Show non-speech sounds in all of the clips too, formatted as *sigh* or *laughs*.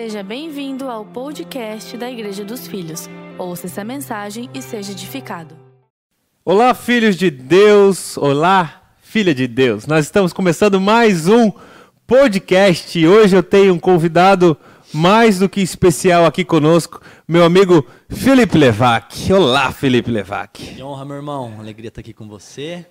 Seja bem-vindo ao podcast da Igreja dos Filhos. Ouça essa mensagem e seja edificado. Olá, filhos de Deus. Olá, filha de Deus. Nós estamos começando mais um podcast. Hoje eu tenho um convidado mais do que especial aqui conosco, meu amigo Felipe Levac. Olá, Felipe Levac. Que honra, meu irmão. Alegria estar aqui com você.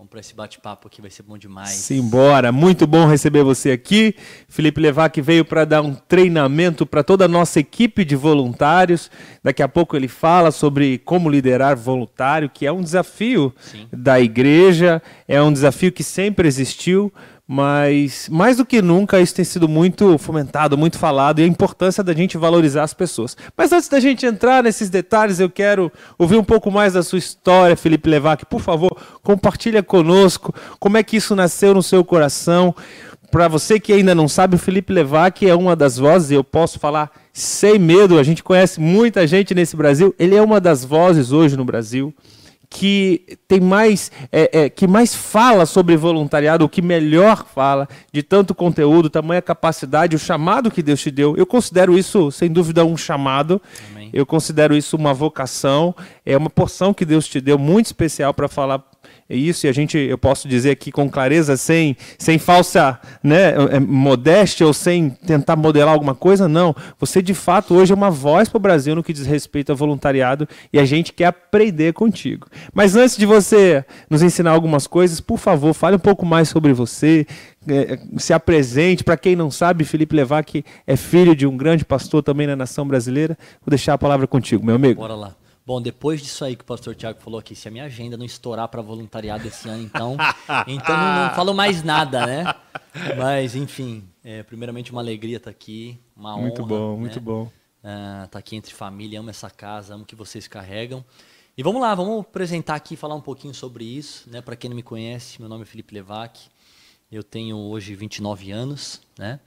Vamos para esse bate-papo aqui, vai ser bom demais. Simbora, muito bom receber você aqui. Felipe Levac veio para dar um treinamento para toda a nossa equipe de voluntários. Daqui a pouco ele fala sobre como liderar voluntário, que é um desafio Sim. da igreja, é um desafio que sempre existiu, mas mais do que nunca isso tem sido muito fomentado, muito falado e a importância da gente valorizar as pessoas. Mas antes da gente entrar nesses detalhes, eu quero ouvir um pouco mais da sua história, Felipe Levac. Por favor, compartilha conosco como é que isso nasceu no seu coração. Para você que ainda não sabe, o Felipe Levac é uma das vozes, eu posso falar sem medo, a gente conhece muita gente nesse Brasil, ele é uma das vozes hoje no Brasil que tem mais é, é, que mais fala sobre voluntariado, o que melhor fala de tanto conteúdo, tamanha capacidade, o chamado que Deus te deu. Eu considero isso, sem dúvida, um chamado. Amém. Eu considero isso uma vocação, é uma porção que Deus te deu muito especial para falar isso e a gente eu posso dizer aqui com clareza sem sem falsa né é, modéstia ou sem tentar modelar alguma coisa não. Você de fato hoje é uma voz para o Brasil no que diz respeito a voluntariado e a gente quer aprender contigo. Mas antes de você nos ensinar algumas coisas por favor fale um pouco mais sobre você é, se apresente. Para quem não sabe Felipe Levac é filho de um grande pastor também na nação brasileira. Vou deixar a palavra contigo meu amigo. Bora lá. Bom, depois disso aí que o pastor Tiago falou aqui, se a minha agenda não estourar para voluntariado esse ano, então, *laughs* então não, não falo mais nada, né? Mas, enfim, é, primeiramente uma alegria estar aqui, uma honra. muito bom né? muito bom Estar tá aqui entre família, amo essa casa, amo que vocês carregam. E vamos lá, vamos apresentar aqui, falar um pouquinho sobre isso, né? Para quem não me conhece, meu nome é Felipe Levac, eu tenho hoje 29 anos, né?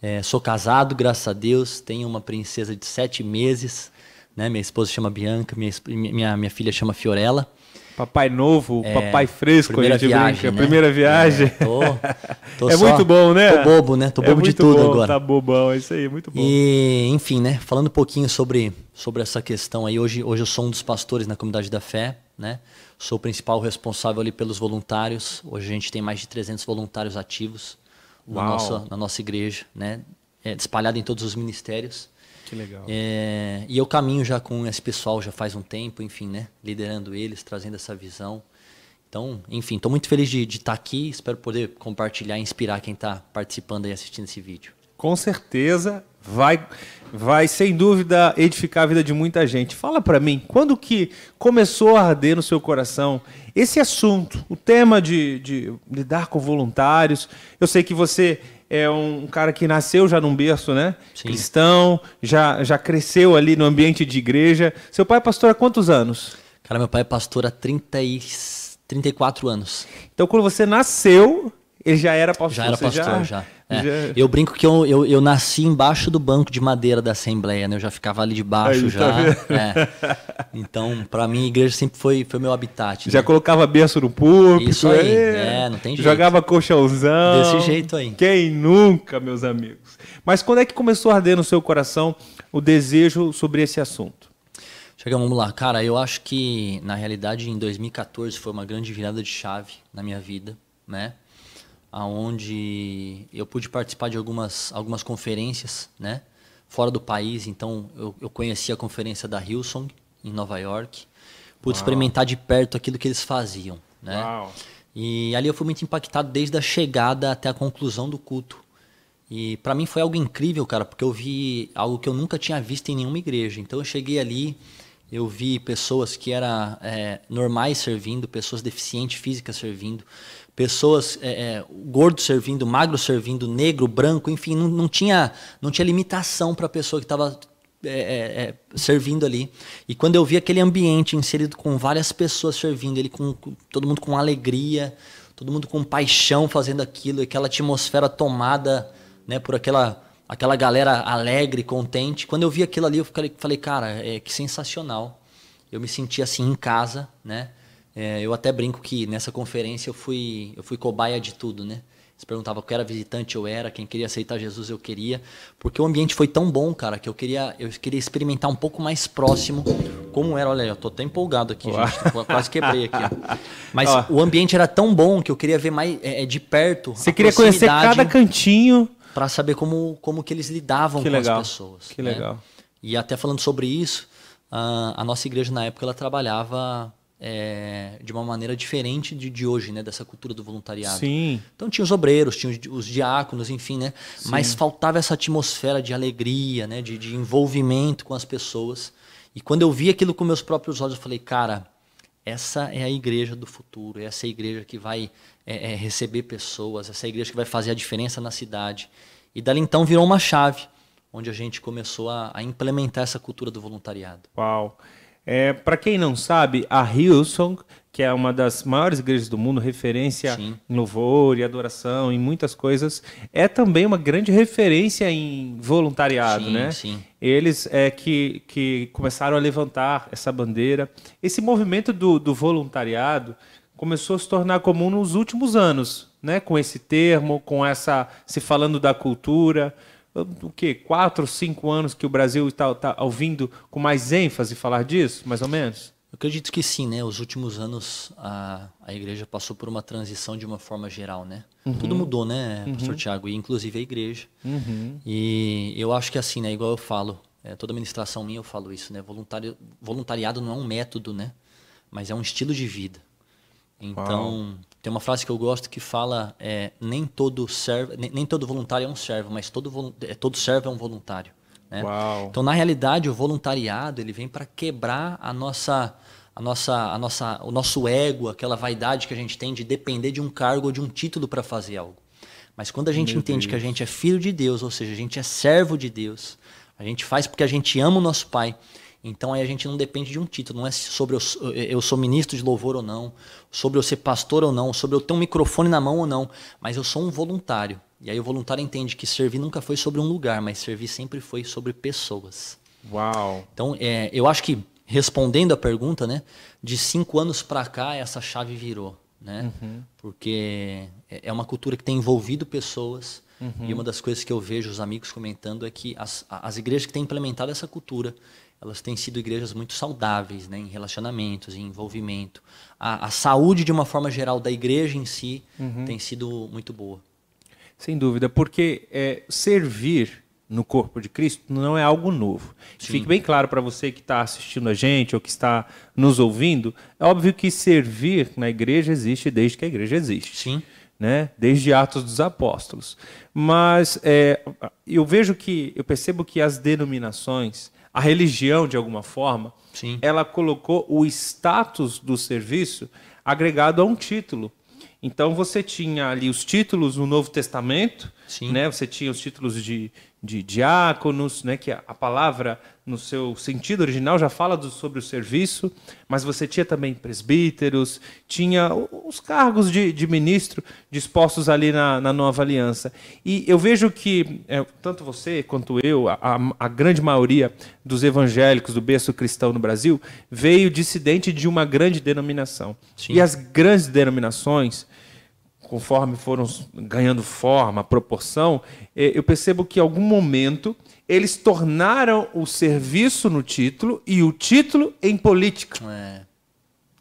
É, sou casado, graças a Deus, tenho uma princesa de sete meses, né? Minha esposa chama Bianca, minha, minha, minha filha chama Fiorella. Papai novo, papai fresco, É, primeira a gente viagem, brinca. né? Primeira viagem. É, tô, tô *laughs* É só- muito bom, né? Tô bobo, né? Tô É bobo de muito tudo bom, agora. Tá bobão, é isso aí, muito bom. E, enfim, né? Falando um pouquinho sobre, sobre essa questão aí, hoje, hoje eu sou um dos pastores na comunidade da fé, né? Sou o principal responsável ali pelos voluntários. Hoje a gente tem mais de 300 voluntários ativos na Uau. nossa, na nossa igreja, né? É, espalhado em todos os ministérios. Que legal. É, e eu caminho já com esse pessoal já faz um tempo, enfim, né? Liderando eles, trazendo essa visão. Então, enfim, estou muito feliz de estar aqui. Espero poder compartilhar e inspirar quem está participando e assistindo esse vídeo. Com certeza vai, vai sem dúvida edificar a vida de muita gente. Fala pra mim, quando que começou a arder no seu coração esse assunto, o tema de, de lidar com voluntários? Eu sei que você é um cara que nasceu já num berço, né? Sim. Cristão, já, já cresceu ali no ambiente de igreja. Seu pai é pastor há quantos anos? Cara, meu pai é pastor há 30 e 34 anos. Então, quando você nasceu, ele já era pastor. Já era pastor, já. É. já- Eu brinco que eu, eu, eu nasci embaixo do banco de madeira da Assembleia, né? Eu já ficava ali debaixo Aí, já. tá é. Então, para mim, a igreja sempre foi, foi meu habitat. Já né? colocava berço no púlpito. Isso aí, é, não tem jeito. Jogava colchãozão. Desse jeito aí. Quem nunca, meus amigos? Mas quando é que começou a arder no seu coração o desejo sobre esse assunto? Chega, vamos lá. Cara, eu acho que, na realidade, em 2014 foi uma grande virada de chave na minha vida, né? Onde eu pude participar de algumas, algumas conferências, né? Fora do país. Então, eu, eu conheci a conferência da Hillsong, em Nova York. Pude experimentar de perto aquilo que eles faziam, né? Uau. E ali eu fui muito impactado desde a chegada até a conclusão do culto. E para mim foi algo incrível, cara, porque eu vi algo que eu nunca tinha visto em nenhuma igreja. Então eu cheguei ali, eu vi pessoas que eram é, normais servindo, pessoas deficientes físicas servindo, pessoas é, é, gordo servindo, magro servindo, negro, branco, enfim, não, não tinha não tinha limitação para a pessoa que estava é, é, é, servindo ali. E quando eu vi aquele ambiente inserido com várias pessoas servindo, ele com, com- todo mundo com alegria, todo mundo com paixão fazendo aquilo, aquela atmosfera tomada, né, por aquela aquela galera alegre, contente. Quando eu vi aquilo ali, eu falei, falei cara, é que sensacional. Eu me senti assim em casa, né? É, eu até brinco que nessa conferência eu fui eu fui cobaia de tudo, né? Se perguntava que era visitante eu era, quem queria aceitar Jesus eu queria, porque o ambiente foi tão bom, cara, que eu queria eu queria experimentar um pouco mais próximo como era. Olha, eu tô até empolgado aqui, Uau. gente, quase quebrei aqui. *laughs* Mas Ó. o ambiente era tão bom que eu queria ver mais é, é de perto. Você queria conhecer cada cantinho para saber como como que eles lidavam que com legal. as pessoas. Que né? legal. E até falando sobre isso, a, a nossa igreja na época ela trabalhava é, de uma maneira diferente de, de hoje, né? Dessa cultura do voluntariado. Sim. Então tinha os obreiros, tinha os, os diáconos, enfim, né? Sim. Mas faltava essa atmosfera de alegria, né? De, de envolvimento com as pessoas. E quando eu vi aquilo com meus próprios olhos, eu falei, cara, essa é a igreja do futuro, essa é a igreja que vai é, é, receber pessoas, essa é a igreja que vai fazer a diferença na cidade. E dali então virou uma chave, onde a gente começou a, a implementar essa cultura do voluntariado. Uau! É, Para quem não sabe, a Hillsong, que é uma das maiores igrejas do mundo, referência Sim. em louvor e adoração, em muitas coisas, é também uma grande referência em voluntariado, sim, né? Sim. Eles é que, que começaram a levantar essa bandeira. Esse movimento do, do voluntariado começou a se tornar comum nos últimos anos, né? Com esse termo, com essa se falando da cultura o que quatro, cinco anos que o Brasil está tá ouvindo com mais ênfase falar disso, mais ou menos? Eu acredito que sim, né? Os últimos anos a, a igreja passou por uma transição de uma forma geral, né? Uhum. Tudo mudou, né, uhum. pastor Tiago? E inclusive a igreja. Uhum. E eu acho que assim, né? Igual eu falo, é, toda ministração minha eu falo isso, né? Voluntário, voluntariado não é um método, né? Mas é um estilo de vida. Então, Uau. Tem uma frase que eu gosto que fala: é, nem todo servo, nem, nem, todo voluntário é um servo, mas todo, é, todo servo é um voluntário. Né? Então, na realidade, o voluntariado ele vem para quebrar a nossa, a nossa, a nossa, o nosso ego, aquela vaidade que a gente tem de depender de um cargo ou de um título para fazer algo. Mas quando a gente Meu entende Deus. que a gente é filho de Deus, ou seja, a gente é servo de Deus, a gente faz porque a gente ama o nosso Pai então aí a gente não depende de um título, não é sobre eu, eu sou ministro de louvor ou não, sobre eu ser pastor ou não, sobre eu ter um microfone na mão ou não, mas eu sou um voluntário. E aí o voluntário entende que servir nunca foi sobre um lugar, mas servir sempre foi sobre pessoas. Uau! Então é, eu acho que respondendo a pergunta, né, de cinco anos para cá essa chave virou, né? Uhum. Porque é, é uma cultura que tem envolvido pessoas. Uhum. E uma das coisas que eu vejo os amigos comentando é que as, as igrejas que têm implementado essa cultura elas têm sido igrejas muito saudáveis né, em relacionamentos, em envolvimento. A, a saúde, de uma forma geral, da igreja em si uhum. tem sido muito boa. Sem dúvida, porque é, servir no corpo de Cristo não é algo novo. Sim. Fique bem claro para você que está assistindo a gente ou que está nos ouvindo, é óbvio que servir na igreja existe desde que a igreja existe. Sim. Né? Desde Atos dos Apóstolos. Mas é, eu vejo que, eu percebo que as denominações, a religião, de alguma forma, Sim. ela colocou o status do serviço agregado a um título. Então você tinha ali os títulos no Novo Testamento, Sim. né? Você tinha os títulos de, de diáconos, né? Que a, a palavra no seu sentido original já fala do, sobre o serviço, mas você tinha também presbíteros, tinha os cargos de, de ministro dispostos ali na, na, nova aliança. E eu vejo que é, tanto você quanto eu, a, a, grande maioria dos evangélicos do berço cristão no Brasil veio dissidente de uma grande denominação. Sim. E as grandes denominações conforme foram ganhando forma, proporção, é, eu percebo que em algum momento eles tornaram o serviço no título e o título em política. É.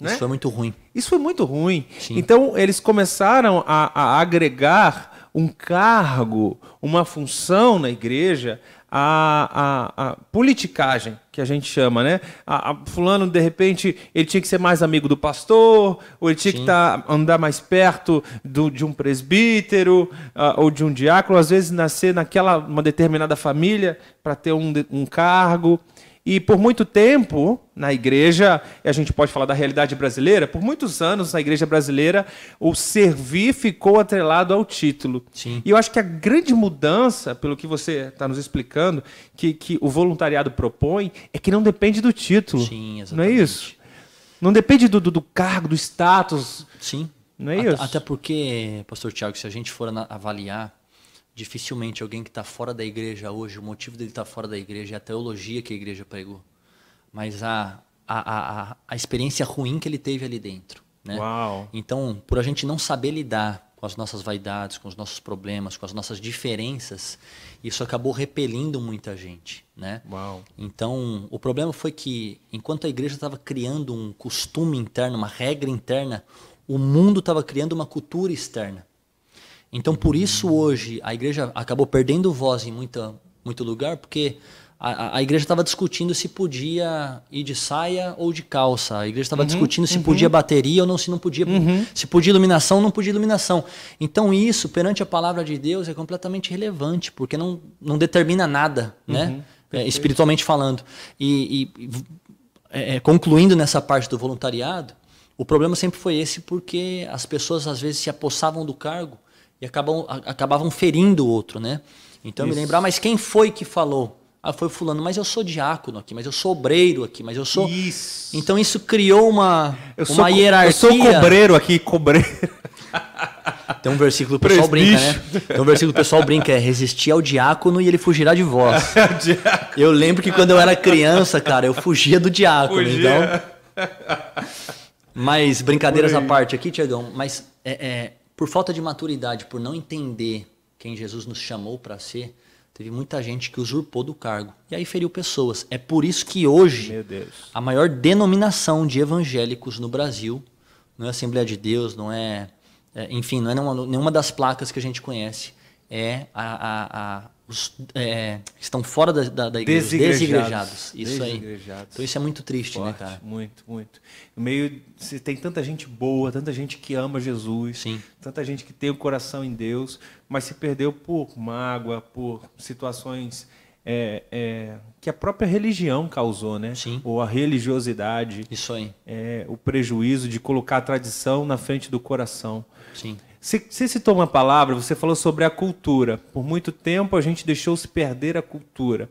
Isso né? foi muito ruim. Isso foi muito ruim. Sim. Então eles começaram a, a agregar um cargo, uma função na igreja a, a, a, politicagem, que a gente chama, né? A, a, fulano, de repente, ele tinha que ser mais amigo do pastor, ou ele tinha Sim. que tá, andar mais perto do, de um presbítero uh, ou de um diácono, às vezes nascer naquela uma determinada família para ter um, um cargo. E por muito tempo, na igreja, e a gente pode falar da realidade brasileira, por muitos anos na igreja brasileira, o servir ficou atrelado ao título. Sim. E eu acho que a grande mudança, pelo que você está nos explicando, que, que o voluntariado propõe, é que não depende do título. Sim, exatamente. Não é isso? Não depende do, do, do cargo, do status. Sim. Não é isso? Até porque, pastor Tiago, se a gente for avaliar dificilmente alguém que está fora da igreja hoje, o motivo dele estar tá fora da igreja é a teologia que a igreja pregou, mas a, a, a, a experiência ruim que ele teve ali dentro. Né? Então, por a gente não saber lidar com as nossas vaidades, com os nossos problemas, com as nossas diferenças, isso acabou repelindo muita gente, né? Uau. Então, o problema foi que enquanto a igreja estava criando um costume interno, uma regra interna, o mundo estava criando uma cultura externa. Então, por isso hoje a igreja acabou perdendo voz em muita, muito lugar, porque a, a igreja estava discutindo se podia ir de saia ou de calça. A igreja estava uhum, discutindo se uhum. podia bateria ou não, se não podia, uhum. se podia iluminação ou não podia iluminação. Então isso, perante a palavra de Deus, é completamente relevante, porque não, não determina nada, né? Uhum. É, espiritualmente falando. E, e é, é, concluindo nessa parte do voluntariado, o problema sempre foi esse, porque as pessoas às vezes se apossavam do cargo e acabam, acabavam ferindo o outro, né? Então Isso. me lembrar, mas quem foi que falou? Ah, foi fulano, mas eu sou diácono aqui, mas eu sou obreiro aqui, mas eu sou. Isso. Então isso criou uma, eu uma hierarquia. Eu sou cobreiro aqui, cobreiro. *laughs* Tem um versículo que o pessoal brinca, né? Tem um versículo que o pessoal brinca, é resistir ao diácono e ele fugirá de vós. *laughs* eu lembro que quando eu era criança, cara, eu fugia do diácono, fugia. então. *laughs* Mas brincadeiras à parte aqui, Tiagão, mas é, é, por falta de maturidade, por não entender quem Jesus nos chamou para ser, Teve muita gente que usurpou do cargo. E aí feriu pessoas. É por isso que hoje a maior denominação de evangélicos no Brasil não é Assembleia de Deus, não é. é enfim, não é nenhuma, nenhuma, das placas que a gente conhece. É a, a, a os, é, estão fora da, da, da igreja, desigrejados. desigrejados. Isso desigrejados. aí. Então isso é muito triste, né, Forte, né, cara? Muito, muito. No meio, se tem tanta gente boa, tanta gente que ama Jesus, Sim. tanta gente que tem o coração em Deus, mas se perdeu por mágoa, por situações é, é, que a própria religião causou, né? Sim. Ou a religiosidade. Isso aí. É, o prejuízo de colocar a tradição na frente do coração. Sim. Você, citou uma palavra, você falou sobre a cultura. Por muito tempo a gente deixou se perder a cultura.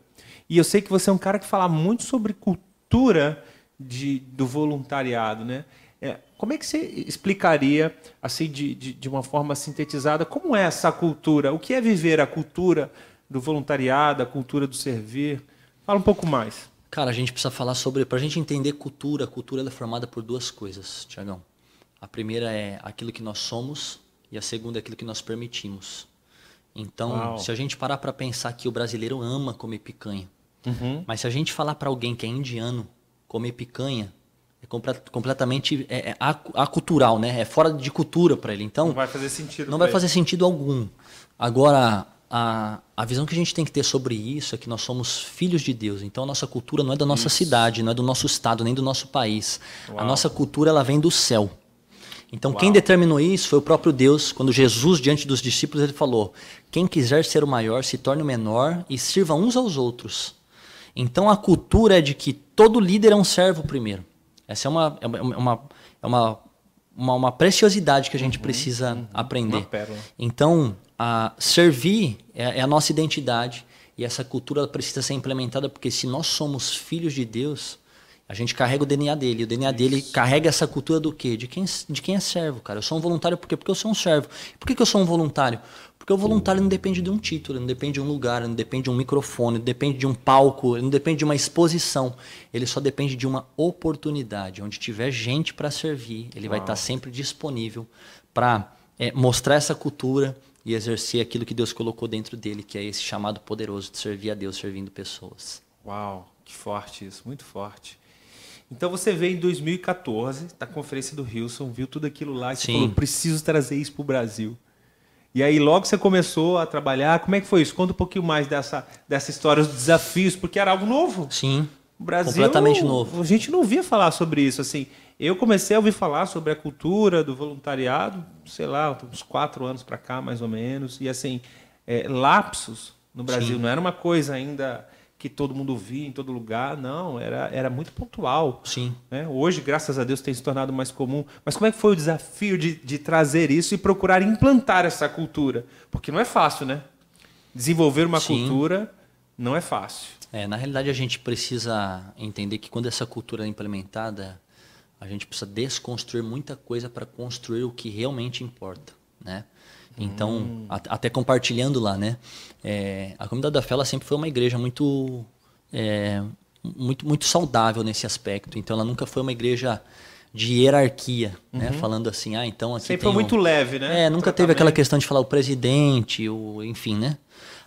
E eu sei que você é um cara que fala muito sobre cultura de, do voluntariado, né? É, como é que você explicaria, assim, de, de, de, uma forma sintetizada, como é essa cultura? O que é viver a cultura do voluntariado, a cultura do servir? Fala um pouco mais. Cara, a gente precisa falar sobre. Para a gente entender cultura, a cultura é formada por duas coisas, Tiagão. A primeira é aquilo que nós somos e a segunda é aquilo que nós permitimos. Então, Uau. se a gente parar para pensar que o brasileiro ama comer picanha, uhum. mas se a gente falar para alguém que é indiano comer picanha, é completamente é, é acultural, né? É fora de cultura para ele. Então, não vai fazer sentido. Não vai ele. fazer sentido algum. Agora, a, a visão que a gente tem que ter sobre isso é que nós somos filhos de Deus. Então, a nossa cultura não é da nossa isso. cidade, não é do nosso estado, nem do nosso país. Uau. A nossa cultura ela vem do céu. Então, Uau. quem determinou isso foi o próprio Deus. Quando Jesus, diante dos discípulos, ele falou: Quem quiser ser o maior, se torne o menor e sirva uns aos outros. Então, a cultura é de que todo líder é um servo primeiro. Essa é uma, é uma, é uma, uma, uma preciosidade que a gente uhum, precisa uhum, aprender. Então, a servir é, é, a nossa identidade e essa cultura precisa ser implementada porque se nós somos filhos de Deus, a gente carrega o DNA dele. O DNA Isso. dele carrega essa cultura do quê? De quem, de quem é servo, cara. Eu sou um voluntário por quê? Porque eu sou um servo. Por que, que eu sou um voluntário? Porque o voluntário não depende de um título, não depende de um lugar, não depende de um microfone, não depende de um palco, não depende de uma exposição. Ele só depende de uma oportunidade. Onde tiver gente para servir, ele Uau. vai estar sempre disponível para é, mostrar essa cultura e exercer aquilo que Deus colocou dentro dele, que é esse chamado poderoso de servir a Deus servindo pessoas. Uau, que forte isso, muito forte. Então você veio em 2014, na conferência do Wilson, viu tudo aquilo lá e você falou, preciso trazer isso para o Brasil. E aí logo você começou a trabalhar. Como é que foi isso? Conta um pouquinho mais dessa, dessa história, dos desafios, porque era algo novo. Sim. O Brasil, completamente novo. A gente não ouvia falar sobre isso. Assim, eu comecei a ouvir falar sobre a cultura do voluntariado, sei lá, uns quatro anos para cá, mais ou menos. E assim, é, lapsos no Brasil. Sim. Não era uma coisa ainda que todo mundo via em todo lugar, não, era, era muito pontual. Sim. Né? Hoje, graças a Deus, tem se tornado mais comum. Mas como é que foi o desafio de, de trazer isso e procurar implantar essa cultura? Porque não é fácil, né? Desenvolver uma Sim. cultura não é fácil. É, na realidade, a gente precisa entender que quando essa cultura é implementada, a gente precisa desconstruir muita coisa para construir o que realmente importa, né? Então, hum. até compartilhando lá, né? É, a comunidade da fé ela sempre foi uma igreja muito, é, muito, muito saudável nesse aspecto. Então, ela nunca foi uma igreja de hierarquia, né? Falando assim, ah, então aqui Sempre foi muito um- leve, né? É, nunca teve aquela questão de falar o presidente, o, enfim, né?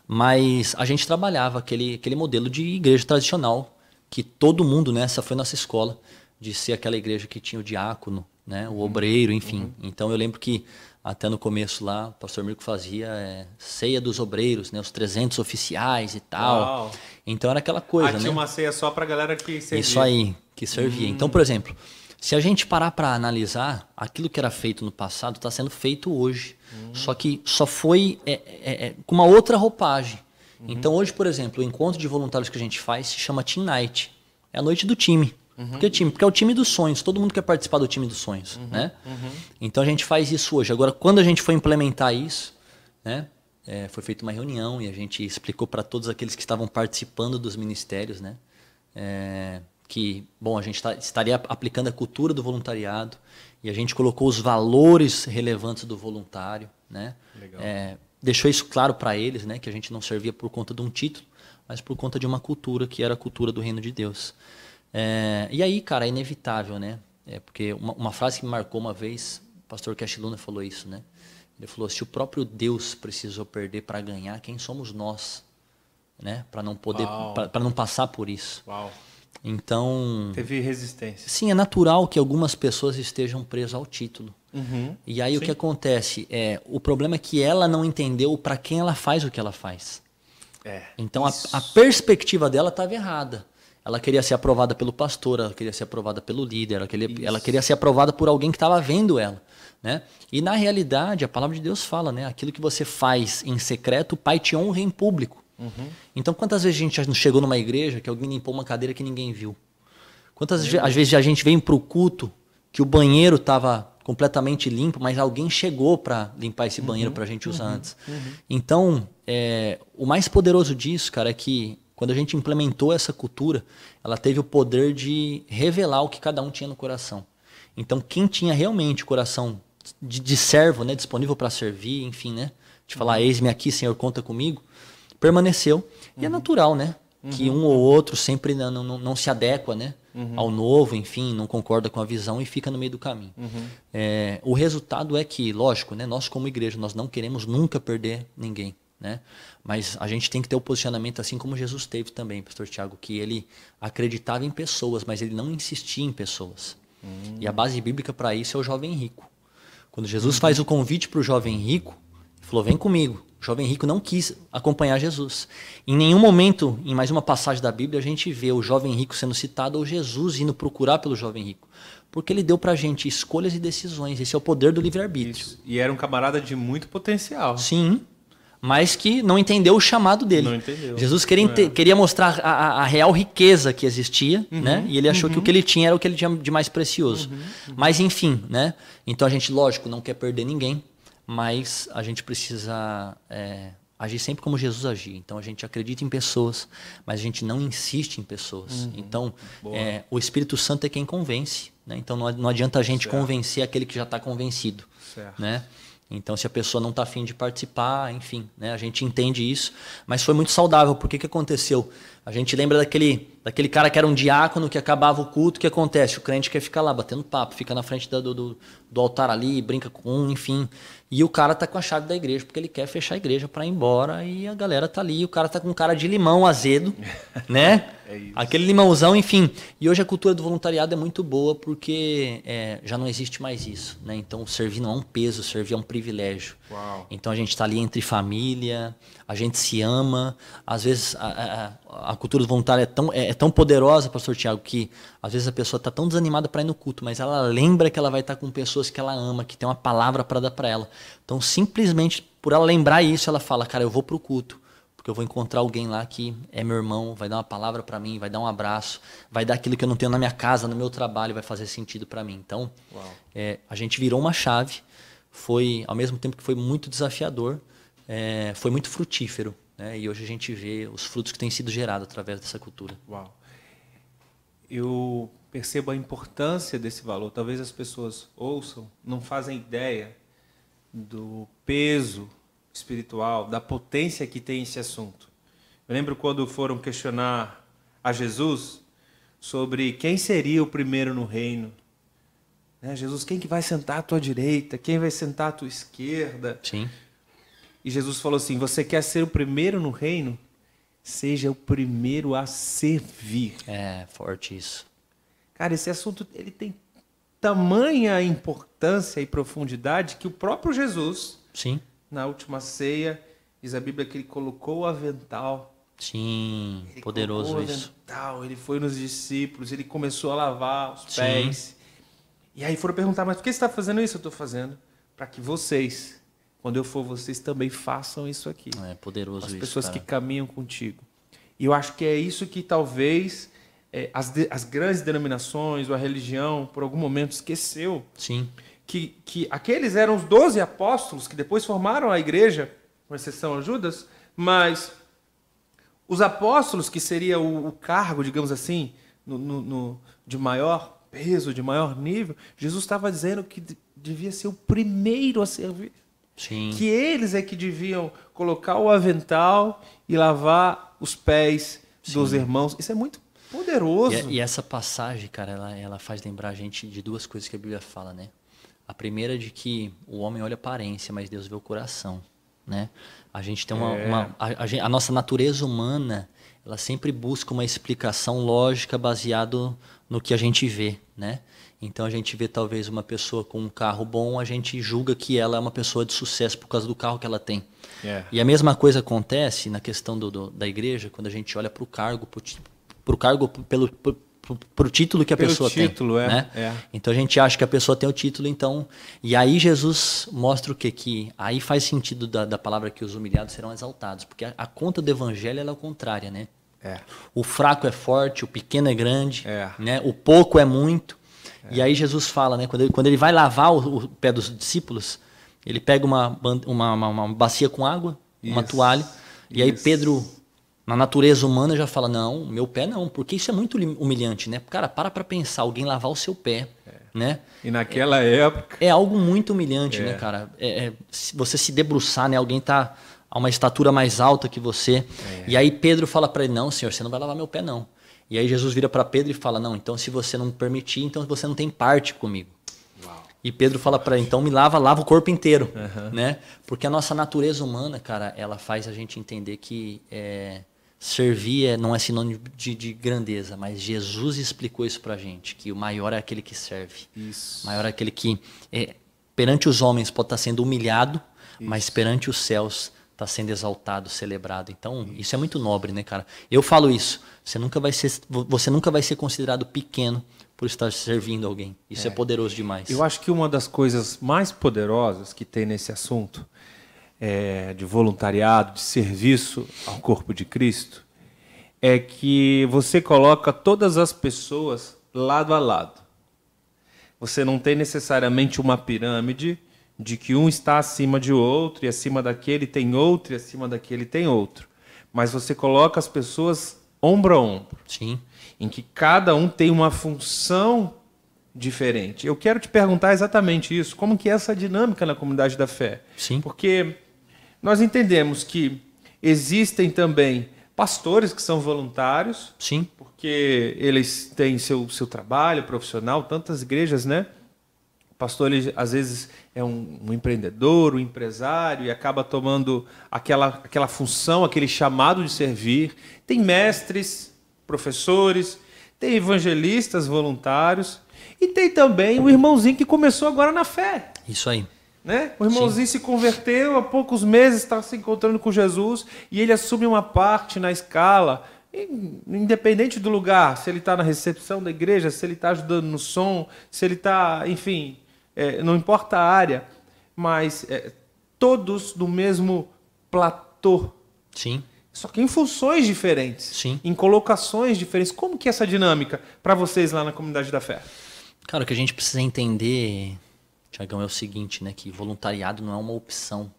Mas a gente trabalhava aquele, aquele modelo de igreja tradicional, que todo mundo, né? Essa foi nossa escola, de ser aquela igreja que tinha o diácono, né? O obreiro, enfim. Então eu lembro que até no começo lá, o pastor Mirko fazia é, ceia dos obreiros, né? Os 300 oficiais e tal. Uau. Então era aquela coisa, ah, né? tinha uma ceia só pra galera que servia. Isso aí, que servia. Então, por exemplo, se a gente parar para analisar, aquilo que era feito no passado está sendo feito hoje. Só que só foi é, é, é, com uma outra roupagem. Então, hoje, por exemplo, o encontro de voluntários que a gente faz se chama Team Night. É a noite do time. Por que time? Porque é o time dos sonhos. Todo mundo quer participar do time dos sonhos. Né? Então, a gente faz isso hoje. Agora, quando a gente for implementar isso, né? É, foi feita uma reunião e a gente explicou para todos aqueles que estavam participando dos ministérios, né? É, que, bom, a gente tá- estaria aplicando a cultura do voluntariado e a gente colocou os valores relevantes do voluntário, né? É, deixou isso claro para eles, né? Que a gente não servia por conta de um título, mas por conta de uma cultura que era a cultura do reino de Deus. É, e aí, cara, é inevitável, né? É porque uma, uma frase que me marcou uma vez, o pastor Cash Luna falou isso, né? Ele falou: se o próprio Deus precisou perder para ganhar, quem somos nós, né? Para não poder, para não passar por isso. Uau. Então, Teve resistência. sim, é natural que algumas pessoas estejam presas ao título. Uhum. E aí o que acontece é, o problema é que ela não entendeu para quem ela faz o que ela faz. É. Então a, a perspectiva dela estava errada. Ela queria ser aprovada pelo pastor, ela queria ser aprovada pelo líder, ela queria, ela queria ser aprovada por alguém que estava vendo ela. Né? E na realidade, a palavra de Deus fala, né? aquilo que você faz em secreto, o pai te honra em público. Então, quantas vezes a gente chegou numa igreja que alguém limpou uma cadeira que ninguém viu? Quantas às vezes a gente vem para o culto que o banheiro estava completamente limpo, mas alguém chegou para limpar esse banheiro para a gente usar antes. Então, é, o mais poderoso disso, cara, é que quando a gente implementou essa cultura, ela teve o poder de revelar o que cada um tinha no coração. Então, quem tinha realmente o coração de, de servo, né, disponível para servir, enfim, né, de falar, eis-me aqui, Senhor, conta comigo, permaneceu. E é natural, né? Que um ou outro sempre não, não, não se adequa né? ao novo, enfim, não concorda com a visão e fica no meio do caminho. É, o resultado é que, lógico, né? nós como igreja, nós não queremos nunca perder ninguém. Né? Mas a gente tem que ter o posicionamento assim como Jesus teve também, pastor Tiago, que ele acreditava em pessoas, mas ele não insistia em pessoas. E a base bíblica para isso é o jovem rico. Quando Jesus faz o convite para o jovem rico, ele falou: Vem comigo. O jovem rico não quis acompanhar Jesus. Em nenhum momento, em mais uma passagem da Bíblia, a gente vê o jovem rico sendo citado ou Jesus indo procurar pelo jovem rico. Porque ele deu para a gente escolhas e decisões. Esse é o poder do livre-arbítrio. E era um camarada de muito potencial. Sim, mas que não entendeu o chamado dele. Não entendeu. Jesus queria, inte- queria mostrar a, a- a real riqueza que existia, né? E ele achou que o que ele tinha era o que ele tinha de mais precioso. Mas enfim, né? Então a gente, lógico, não quer perder ninguém, mas a gente precisa é, agir sempre como Jesus agia. Então a gente acredita em pessoas, mas a gente não insiste em pessoas. Então é, o Espírito Santo é quem convence. Né? Então não, não adianta a gente convencer aquele que já está convencido Certo. né? Então, se a pessoa não está afim de participar, enfim, né? a gente entende isso. Mas foi muito saudável. Por que, que aconteceu? A gente lembra daquele, daquele cara que era um diácono que acabava o culto. O que acontece? O crente quer ficar lá batendo papo, fica na frente do, do, do altar ali, brinca com um, enfim. E o cara tá com a chave da igreja porque ele quer fechar a igreja para ir embora. E a galera tá ali. E o cara tá com cara de limão azedo, *laughs* né? É. Aquele limãozão, enfim. E hoje a cultura do voluntariado é muito boa porque é, já não existe mais isso, né? Então servir não é um peso, servir é um privilégio. Uau. Então a gente está ali entre família, a gente se ama. Às vezes a, a- a cultura do voluntário é tão, é, é tão poderosa, pastor Tiago, que às vezes a pessoa está tão desanimada para ir no culto, mas ela lembra que ela vai estar com pessoas que ela ama, que tem uma palavra para dar para ela. Então simplesmente por ela lembrar isso, ela fala, cara, eu vou pro culto porque eu vou encontrar alguém lá que é meu irmão, vai dar uma palavra para mim, vai dar um abraço, vai dar aquilo que eu não tenho na minha casa, no meu trabalho, vai fazer sentido para mim. Então, é, a gente virou uma chave, foi ao mesmo tempo que foi muito desafiador, é, foi muito frutífero, né? E hoje a gente vê os frutos que têm sido gerados através dessa cultura. Uau. Eu percebo a importância desse valor. Talvez as pessoas ouçam, não fazem ideia do peso espiritual, da potência que tem esse assunto. Eu lembro quando foram questionar a Jesus sobre quem seria o primeiro no reino. Né? Jesus, quem que vai sentar à tua direita? Quem vai sentar à tua esquerda? Sim. E Jesus falou assim: Você quer ser o primeiro no reino? Seja o primeiro a servir. É, forte isso. Cara, esse assunto ele tem tamanha importância e profundidade que o próprio Jesus, Sim. na última ceia, diz a Bíblia que ele colocou o avental. Sim, Ele poderoso colocou o isso. avental, ele foi nos discípulos, ele começou a lavar os Sim. pés. E aí foram perguntar, mas por que você está fazendo isso? Eu estou fazendo para que vocês, quando eu for, vocês também façam isso aqui. É poderoso As isso. pessoas cara. que caminham contigo. E eu acho que é isso que talvez é, as, de- as grandes denominações ou a religião, por algum momento, esqueceu. Sim, Que, que aqueles eram os doze apóstolos que depois formaram a igreja, com exceção a Judas, mas os apóstolos, que seria o, o cargo, digamos assim, no, no- no- de maior peso, de maior nível, Jesus estava dizendo que de- devia ser o primeiro a servir. Sim. Que eles é que deviam colocar o avental e lavar os pés dos irmãos. Isso é muito poderoso. E, e essa passagem, cara, ela, ela faz lembrar a gente de duas coisas que a Bíblia fala, né? A primeira é de que o homem olha a aparência, mas Deus vê o coração, né? A gente tem uma... É. uma- a, a a nossa natureza humana, ela sempre busca uma explicação lógica baseado no que a gente vê, né? Então a gente vê talvez uma pessoa com um carro bom, a gente julga que ela é uma pessoa de sucesso por causa do carro que ela tem. É. E a mesma coisa acontece na questão do, do- da igreja, quando a gente olha para o cargo, para o cargo pelo pro título que a Pelo pessoa título, tem. é, né? é. Então a gente acha que a pessoa tem o título, então. E aí Jesus mostra o quê? Que aí faz sentido da, da palavra que os humilhados serão exaltados. Porque a, a conta do evangelho é o contrária, né? É. O fraco é forte, o pequeno é grande, É. né? o pouco é muito. E aí Jesus fala, né? quando, ele, quando ele vai lavar o, o pé dos discípulos, ele pega uma, uma, uma, uma bacia com água, uma Isso. toalha, e aí Isso. Pedro, na natureza humana, já fala: Não, meu pé não, porque isso é muito humilhante, né? Cara, para pra pensar, alguém lavar o seu pé, né? E naquela época. É algo muito humilhante, É. né, cara? É, é, se você se debruçar, né? Alguém tá a uma estatura mais alta que você. É. E aí Pedro fala para ele: Não, senhor, você não vai lavar meu pé, não. E aí Jesus vira para Pedro e fala: Não, então se você não permitir, então você não tem parte comigo. E Pedro fala para ele: Então me lava, lava o corpo inteiro, né? Porque a nossa natureza humana, cara, ela faz a gente entender que é, servir é, não é sinônimo de, de grandeza, mas Jesus explicou isso pra gente, que o maior é aquele que serve. Isso. Maior é aquele que é, perante os homens pode estar sendo humilhado, mas perante os céus está sendo exaltado, celebrado. Então, isso. é muito nobre, né, cara? Eu falo isso. Você nunca vai ser, você nunca vai ser considerado pequeno por estar servindo alguém. Isso é, poderoso demais. Eu acho que uma das coisas mais poderosas que tem nesse assunto é, de voluntariado, de serviço ao corpo de Cristo, é que você coloca todas as pessoas lado a lado. Você não tem necessariamente uma pirâmide de que um está acima de outro, e acima daquele tem outro, e acima daquele tem outro. Mas você coloca as pessoas ombro a ombro Sim. em que cada um tem uma função diferente. Eu quero te perguntar exatamente isso, como que é essa dinâmica na comunidade da fé? Sim. Porque nós entendemos que existem também pastores que são voluntários, Sim. porque eles têm seu, seu trabalho profissional, tantas igrejas, né? O pastor, ele, às vezes, é um, um empreendedor, um empresário, e acaba tomando aquela, aquela função, aquele chamado de servir. Tem mestres, professores, tem evangelistas voluntários, e tem também o irmãozinho que começou agora na fé. Isso aí. Né? O irmãozinho se converteu, há poucos meses está se encontrando com Jesus e ele assume uma parte na escala, in- independente do lugar, se ele está na recepção da igreja, se ele está ajudando no som, se ele está, enfim, é, não importa a área, mas é, todos do mesmo platô, Sim. só que em funções diferentes, Sim. em colocações diferentes. Como que é essa dinâmica para vocês lá na comunidade da fé? Cara, o que a gente precisa entender, Tiagão, é o seguinte, né? Que voluntariado não é uma opção.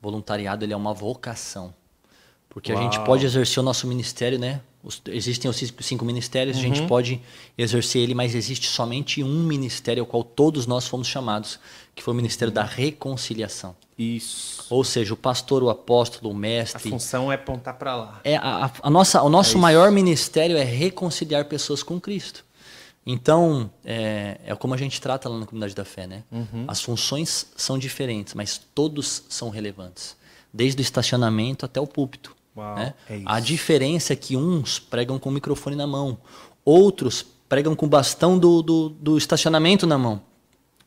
Voluntariado ele é uma vocação. Porque a gente Uau. pode exercer o nosso ministério, né? Os- existem os cinco, ministérios, a Uhum. gente pode exercer ele, mas existe somente um ministério ao qual todos nós fomos chamados, que foi o ministério da reconciliação. Isso. Ou seja, o pastor, o apóstolo, o A mestre, função é apontar para lá. é a, a- a nossa, o nosso isso. maior ministério é reconciliar pessoas com Cristo. Então, é, é, como a gente trata lá na comunidade da fé, né? Uhum. As funções são diferentes, mas todos são relevantes. Desde o estacionamento até o púlpito. Uau, né? é a diferença é que uns pregam com o microfone na mão, outros pregam com o bastão do, do, do estacionamento na mão,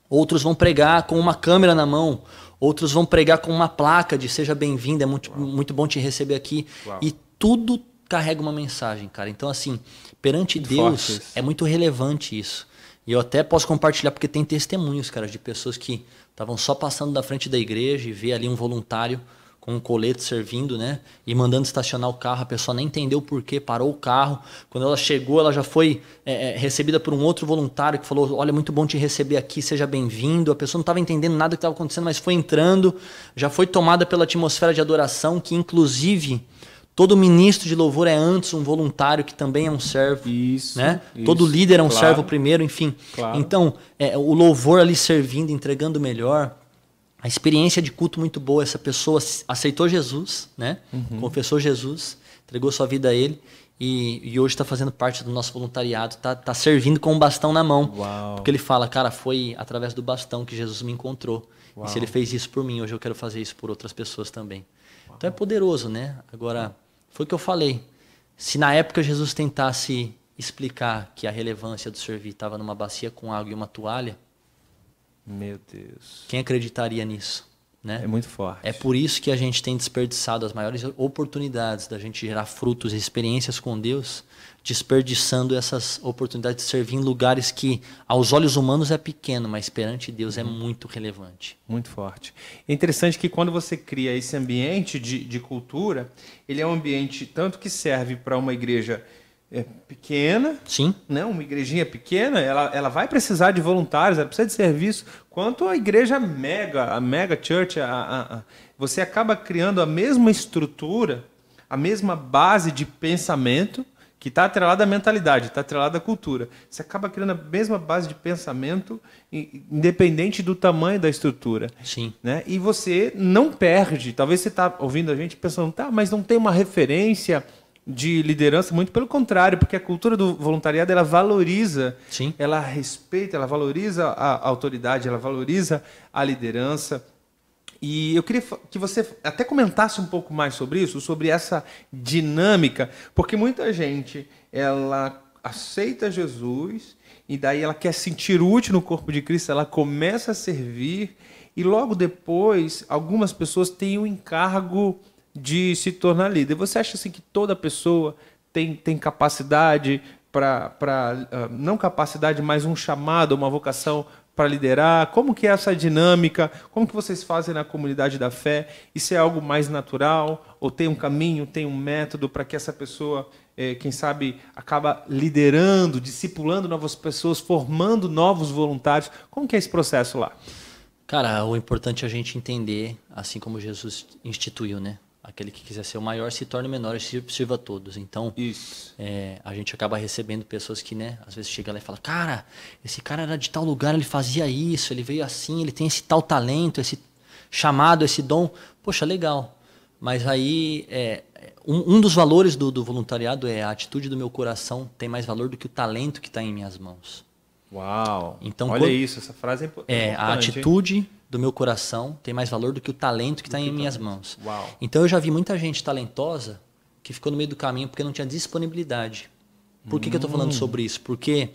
outros vão pregar com uma câmera na mão, outros vão pregar com uma placa de seja bem-vindo, é muito, muito bom te receber aqui. Uau. E tudo carrega uma mensagem, cara. Então, assim, perante muito Deus é muito relevante isso. E eu até posso compartilhar porque tem testemunhos, cara, de pessoas que estavam só passando da frente da igreja e vê ali um voluntário com um colete servindo, né? E mandando estacionar o carro, a pessoa nem entendeu o porquê, parou o carro. Quando ela chegou, ela já foi é, é recebida por um outro voluntário que falou: Olha, muito bom te receber aqui, seja bem-vindo. A pessoa não estava entendendo nada que estava acontecendo, mas foi entrando, já foi tomada pela atmosfera de adoração, que inclusive Todo ministro de louvor é antes um voluntário que também é um servo. Isso. Né? Isso, Todo líder é um claro, servo primeiro, enfim. Claro. Então, é, o louvor ali servindo, entregando melhor. A experiência de culto muito boa. Essa pessoa aceitou Jesus, né? Uhum. confessou Jesus, entregou sua vida a Ele. E, e hoje está fazendo parte do nosso voluntariado, está tá servindo com um bastão na mão. Uau. Porque ele fala, cara, foi através do bastão que Jesus me encontrou. Uau. E se ele fez isso por mim, hoje eu quero fazer isso por outras pessoas também. Uau. Então é poderoso, né? Agora foi o que eu falei. Se na época Jesus tentasse explicar que a relevância do servir estava numa bacia com água e uma toalha, meu Deus. Quem acreditaria nisso? Né? É muito forte. É por isso que a gente tem desperdiçado as maiores oportunidades da gente gerar frutos e experiências com Deus, desperdiçando essas oportunidades de servir em lugares que aos olhos humanos é pequeno, mas perante Deus é uhum. muito relevante. Muito forte. É interessante que quando você cria esse ambiente de, de cultura, ele é um ambiente tanto que serve para uma igreja é pequena, Sim. Né? uma igrejinha pequena, ela, ela vai precisar de voluntários, ela precisa de serviço, quanto a igreja mega, a mega church, a, a, a, você acaba criando a mesma estrutura, a mesma base de pensamento, que está atrelada à mentalidade, está atrelada à cultura. Você acaba criando a mesma base de pensamento, independente do tamanho da estrutura. Sim. Né? E você não perde. Talvez você está ouvindo a gente pensando, tá, mas não tem uma referência de liderança, muito pelo contrário, porque a cultura do voluntariado ela valoriza, Sim. ela respeita, ela valoriza a autoridade, ela valoriza a liderança. E eu queria que você até comentasse um pouco mais sobre isso, sobre essa dinâmica, porque muita gente ela aceita Jesus e daí ela quer sentir útil no corpo de Cristo, ela começa a servir e logo depois algumas pessoas têm um encargo de se tornar líder. Você acha assim que toda pessoa tem, tem capacidade para ah, não capacidade, mas um chamado, uma vocação para liderar? Como que é essa dinâmica? Como que vocês fazem na comunidade da fé? Isso é algo mais natural ou tem um caminho, tem um método para que essa pessoa, eh, quem sabe, acaba liderando, discipulando novas pessoas, formando novos voluntários? Como que é esse processo lá? Cara, o importante é a gente entender, assim como Jesus instituiu, né? Aquele que quiser ser o maior se torne o menor e sirva a todos. Então, é, a gente acaba recebendo pessoas que, né, às vezes chega lá e fala, cara, esse cara era de tal lugar, ele fazia isso, ele veio assim, ele tem esse tal talento, esse chamado, esse dom. Poxa, legal. Mas aí, é, um, um, dos valores do, do voluntariado é a atitude do meu coração tem mais valor do que o talento que está em minhas mãos. Uau! Então, Olha quando, isso, essa frase é importante. É, a atitude hein? Do meu coração tem mais valor do que o talento que está em minhas mãos. Uau. Então eu já vi muita gente talentosa que ficou no meio do caminho porque não tinha disponibilidade. Por que, hum. que eu estou falando sobre isso? Porque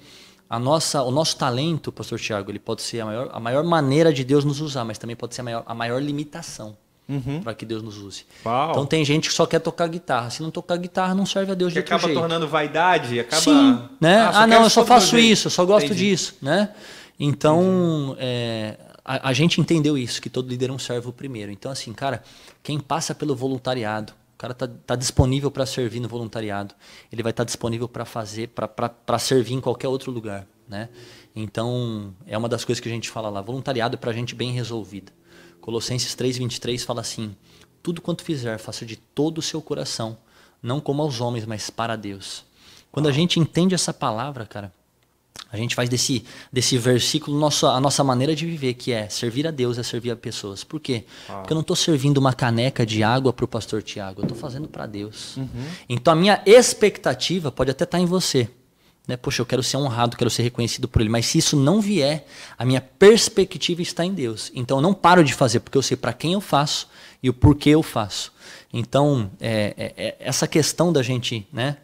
a nossa, o nosso talento, pastor Tiago, ele pode ser a maior, a maior maneira de Deus nos usar, mas também pode ser a maior, a maior limitação uhum. para que Deus nos use. Uau. Então tem gente que só quer tocar guitarra. Se não tocar guitarra, não serve a Deus que de outro acaba jeito. tornando vaidade, acaba. Sim, né? Ah, ah não, eu só faço isso, eu só gosto Entendi. disso, né? Então, é, a, a, gente entendeu isso, que todo líder é um servo primeiro. Então, assim, cara, quem passa pelo voluntariado, o cara tá, tá disponível para servir no voluntariado, ele vai estar tá disponível para fazer, para servir em qualquer outro lugar, né? Então, é uma das coisas que a gente fala lá. Voluntariado é para gente bem resolvida. Colossenses 3,23 fala assim: Tudo quanto fizer, faça de todo o seu coração, não como aos homens, mas para Deus. Quando a gente entende essa palavra, cara, a gente faz desse, desse versículo nossa, a nossa maneira de viver, que é servir a Deus é servir a pessoas. Por quê? Ah. Porque eu não estou servindo uma caneca de água para o pastor Tiago, eu estou fazendo para Deus. Uhum. Então a minha expectativa pode até estar tá em você, Né? Poxa, eu quero ser honrado, quero ser reconhecido por Ele. Mas se isso não vier, a minha perspectiva está em Deus. Então eu não paro de fazer, porque eu sei para quem eu faço e o porquê eu faço. Então, é, é, é essa questão da gente né,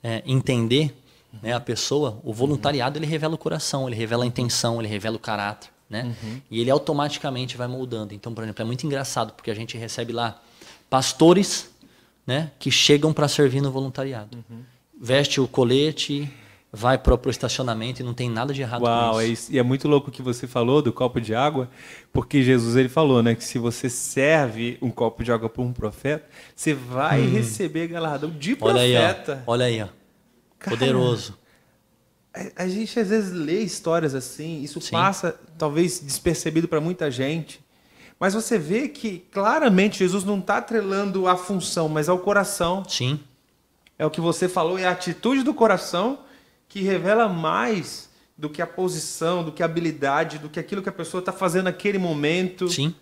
é, entender né, a pessoa, o voluntariado ele revela o coração, ele revela a intenção, ele revela o caráter. Né? Uhum. E ele automaticamente vai moldando. Então, por exemplo, é muito engraçado, porque a gente recebe lá pastores né, que chegam para servir no voluntariado. Uhum. Veste o colete, vai para o estacionamento e não tem nada de errado Uau, com isso. É isso. E é muito louco o que você falou do copo de água, porque Jesus ele falou, né, que se você serve um copo de água para um profeta, você vai hum. receber galardão de olha profeta. Aí, ó. Olha aí, ó. Cara, Poderoso. A, a, gente às vezes lê histórias assim, isso Sim. passa talvez despercebido para muita gente. Mas você vê que claramente Jesus não está atrelando a função, mas ao coração. Sim. É o que você falou, é a atitude do coração que revela mais do que a posição, do que a habilidade, do que aquilo que a pessoa está fazendo naquele momento. Sim.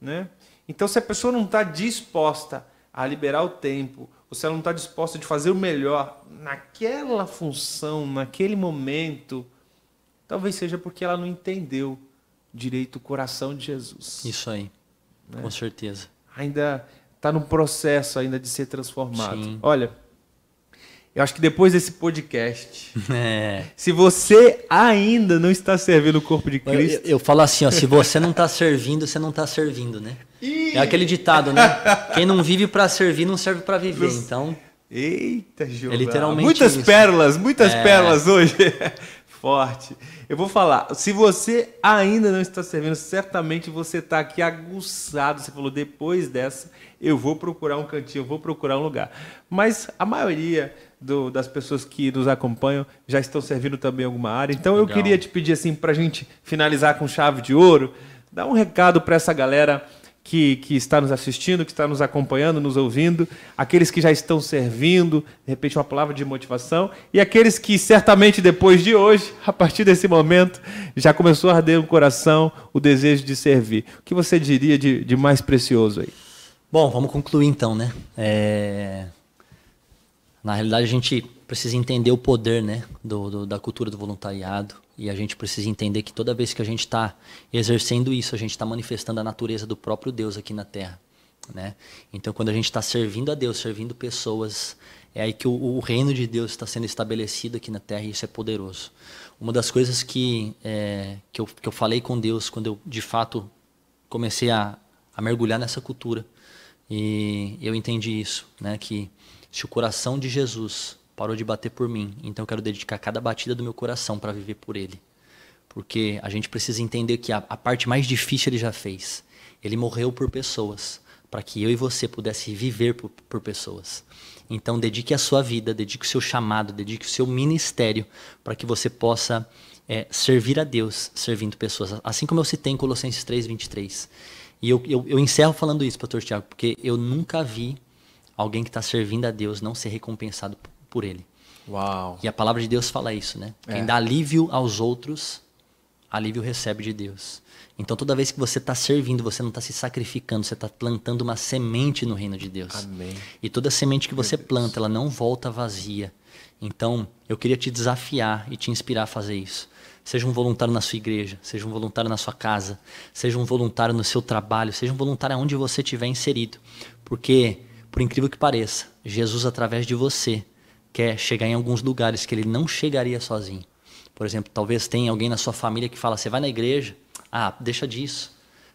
Né? Então, se a pessoa não está disposta a liberar o tempo, ou se ela não está disposta de fazer o melhor naquela função, naquele momento, talvez seja porque ela não entendeu direito o coração de Jesus. Isso aí, né? com certeza. Ainda está no processo ainda de ser transformado. Sim. Olha, eu acho que depois desse podcast, *laughs* é. se você ainda não está servindo o corpo de Cristo. Eu, eu falo assim, ó, se você não está *laughs* servindo, você não está servindo, né? Ih. É aquele ditado, né? *laughs* Quem não vive para servir não serve para viver. Então. Eita, João. É literalmente Muitas isso. pérolas, muitas é. pérolas hoje. *laughs* Forte. Eu vou falar, se você ainda não está servindo, certamente você está aqui aguçado. Você falou, depois dessa, eu vou procurar um cantinho, eu vou procurar um lugar. Mas a maioria do, das pessoas que nos acompanham já estão servindo também em alguma área. Então Legal. eu queria te pedir assim para a gente finalizar com chave de ouro, dar um recado para essa galera que, que está nos assistindo, que está nos acompanhando, nos ouvindo, aqueles que já estão servindo, de repente uma palavra de motivação, e aqueles que certamente depois de hoje, *laughs* a partir desse momento, já começou a arder no coração o desejo de servir. O que você diria de, de mais precioso aí? Bom, vamos concluir então, né? É... Na realidade, a gente precisa entender o poder né, do, do, da cultura do voluntariado e a gente precisa entender que toda vez que a gente está exercendo isso, a gente está manifestando a natureza do próprio Deus aqui na Terra. Né? Então, quando a gente está servindo a Deus, servindo pessoas, é aí que o, o reino de Deus está sendo estabelecido aqui na Terra e isso é poderoso. Uma das coisas que, é, que, eu, que eu falei com Deus quando eu, de fato, comecei a, a mergulhar nessa cultura, e eu entendi isso, né? que se o coração de Jesus parou de bater por mim, então eu quero dedicar cada batida do meu coração para viver por Ele. Porque a gente precisa entender que a, a parte mais difícil Ele já fez. Ele morreu por pessoas, para que eu e você pudesse viver por, por pessoas. Então dedique a sua vida, dedique o seu chamado, dedique o seu ministério para que você possa é, servir a Deus servindo pessoas. Assim como eu citei em Colossenses 3, 23. E eu, eu, eu encerro falando isso, pastor Tiago, porque eu nunca vi alguém que está servindo a Deus não ser recompensado por ele. Uau. E a palavra de Deus fala isso, né? É. Quem dá alívio aos outros, alívio recebe de Deus. Então toda vez que você está servindo, você não está se sacrificando, você está plantando uma semente no reino de Deus. Amém. E toda semente que você planta, ela não volta vazia. Então eu queria te desafiar e te inspirar a fazer isso. Seja um voluntário na sua igreja, seja um voluntário na sua casa, seja um voluntário no seu trabalho, seja um voluntário onde você estiver inserido. Porque por incrível que pareça, Jesus, através de você, quer chegar em alguns lugares que ele não chegaria sozinho. Por exemplo, talvez tenha alguém na sua família que fala: você vai na igreja? Ah, deixa disso.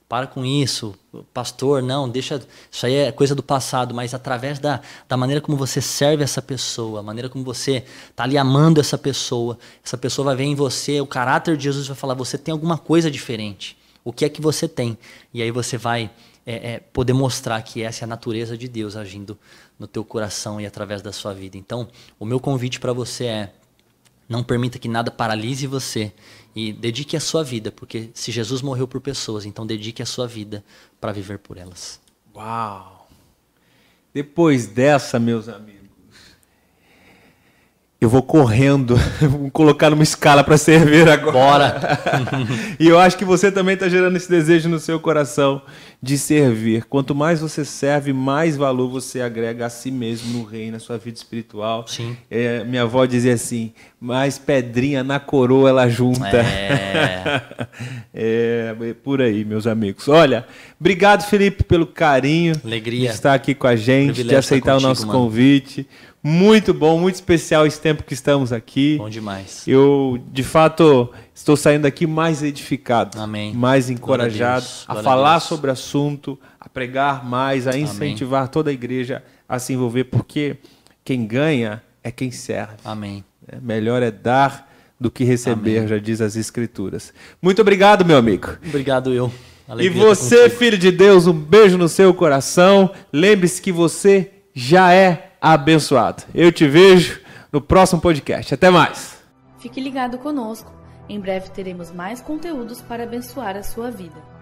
Para com isso, pastor, não, deixa. Isso aí é coisa do passado, mas através da, da maneira como você serve essa pessoa, a maneira como você está ali amando essa pessoa, essa pessoa vai ver em você o caráter de Jesus vai falar: você tem alguma coisa diferente. O que é que você tem? E aí você vai é, é, poder mostrar que essa é a natureza de Deus agindo no teu coração e através da sua vida. Então, o meu convite para você é: não permita que nada paralise você e dedique a sua vida, porque se Jesus morreu por pessoas, então dedique a sua vida para viver por elas. Uau! Depois dessa, meus amigos, eu vou correndo, *laughs* vou colocar numa escala para servir agora. Bora! *laughs* e eu acho que você também está gerando esse desejo no seu coração de servir. Quanto mais você serve, mais valor você agrega a si mesmo no reino, na sua vida espiritual. Sim. É, minha avó dizia assim: mais pedrinha na coroa ela junta. É. é, *laughs* é por aí, meus amigos. Olha, obrigado, Felipe, pelo carinho Alegria. de estar aqui com a gente, de Privilégio aceitar estar o nosso contigo, mano. convite. Muito bom, muito especial esse tempo que estamos aqui. Bom demais. Eu, de fato, estou saindo daqui mais edificado, Amém. mais Glória a encorajado Deus. a, Glória a falar Deus. sobre o assunto, a pregar mais, a incentivar toda a igreja a se envolver, porque quem ganha é quem serve. Amém. É, Melhor é dar do que receber, Amém. já diz as Escrituras. Muito obrigado, meu amigo. Obrigado, eu. E Alegria estar você, filho de Deus, um beijo no seu coração. Lembre-se que você já é abençoado. Eu te vejo no próximo podcast. Até mais. Fique ligado conosco. Em breve teremos mais conteúdos para abençoar a sua vida.